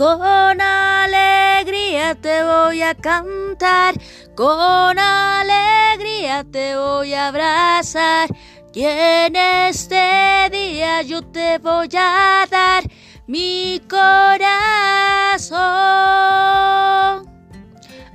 Con alegría te voy a cantar, con alegría te voy a abrazar. Y en este día yo te voy a dar mi corazón.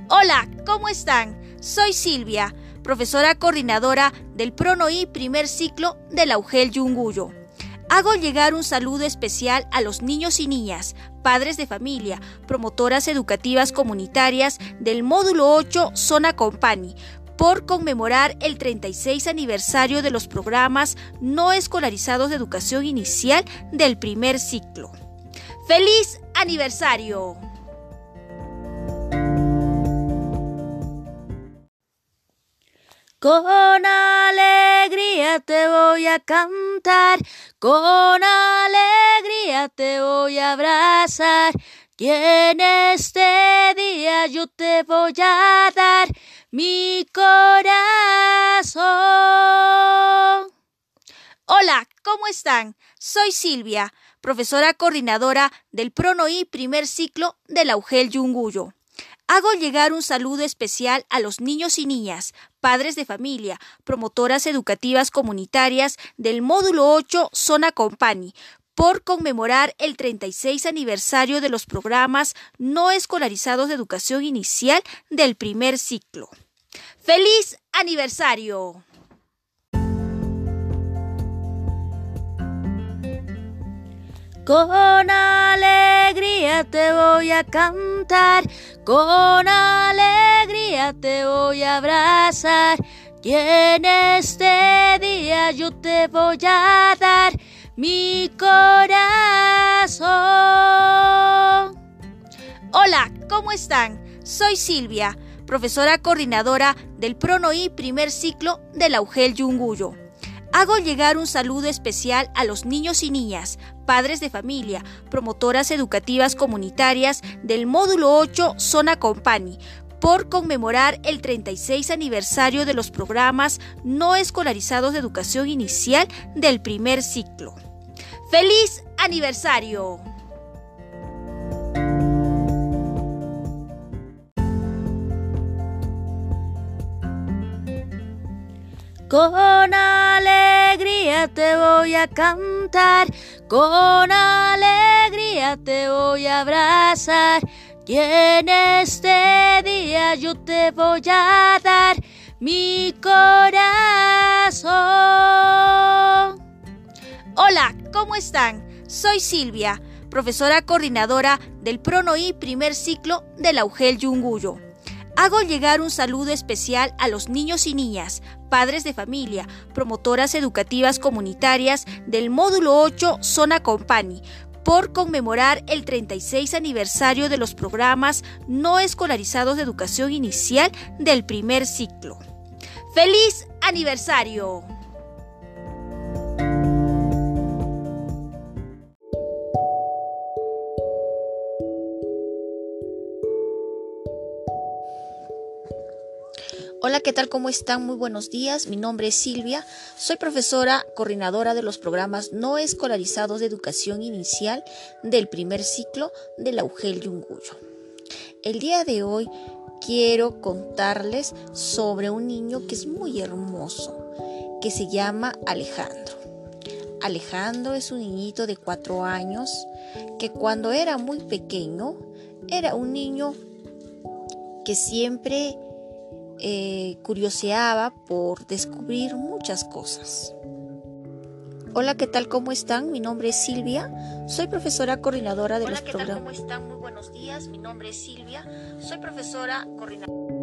Hola, ¿cómo están? Soy Silvia, profesora coordinadora del PRONOI primer ciclo de la UGEL Yunguyo. Hago llegar un saludo especial a los niños y niñas, padres de familia, promotoras educativas comunitarias del módulo 8 Zona Company, por conmemorar el 36 aniversario de los programas no escolarizados de educación inicial del primer ciclo. ¡Feliz aniversario! Con alegría te voy a cantar, con alegría te voy a abrazar, y en este día yo te voy a dar mi corazón. Hola, ¿cómo están? Soy Silvia, profesora coordinadora del PRONOI primer ciclo de la UGEL Yunguyo. Hago llegar un saludo especial a los niños y niñas, padres de familia, promotoras educativas comunitarias del módulo 8 Zona Company, por conmemorar el 36 aniversario de los programas no escolarizados de educación inicial del primer ciclo. ¡Feliz aniversario! Con alegría te voy a cantar, con alegría te voy a abrazar, y en este día yo te voy a dar mi corazón. Hola, ¿cómo están? Soy Silvia, profesora coordinadora del PRONOI primer ciclo de la UGEL Yunguyo. Hago llegar un saludo especial a los niños y niñas, padres de familia, promotoras educativas comunitarias del módulo 8 Zona Company, por conmemorar el 36 aniversario de los programas no escolarizados de educación inicial del primer ciclo. ¡Feliz aniversario! Con alegría te voy a cantar, con alegría te voy a abrazar, y en este día yo te voy a dar mi corazón. Hola, ¿cómo están? Soy Silvia, profesora coordinadora del PRONOI primer ciclo de la UGEL Yunguyo. Hago llegar un saludo especial a los niños y niñas, padres de familia, promotoras educativas comunitarias del módulo 8 Zona Company, por conmemorar el 36 aniversario de los programas no escolarizados de educación inicial del primer ciclo. ¡Feliz aniversario! Hola, ¿qué tal? ¿Cómo están? Muy buenos días. Mi nombre es Silvia. Soy profesora coordinadora de los programas no escolarizados de educación inicial del primer ciclo de la UGEL Yunguyo. El día de hoy quiero contarles sobre un niño que es muy hermoso, que se llama Alejandro. Alejandro es un niñito de cuatro años que cuando era muy pequeño era un niño que siempre eh, curioseaba por descubrir muchas cosas. Hola, ¿qué tal? ¿Cómo están? Mi nombre es Silvia. Soy profesora coordinadora de Hola, los ¿qué programas. tal? ¿Cómo están? Muy buenos días. Mi nombre es Silvia. Soy profesora coordinadora.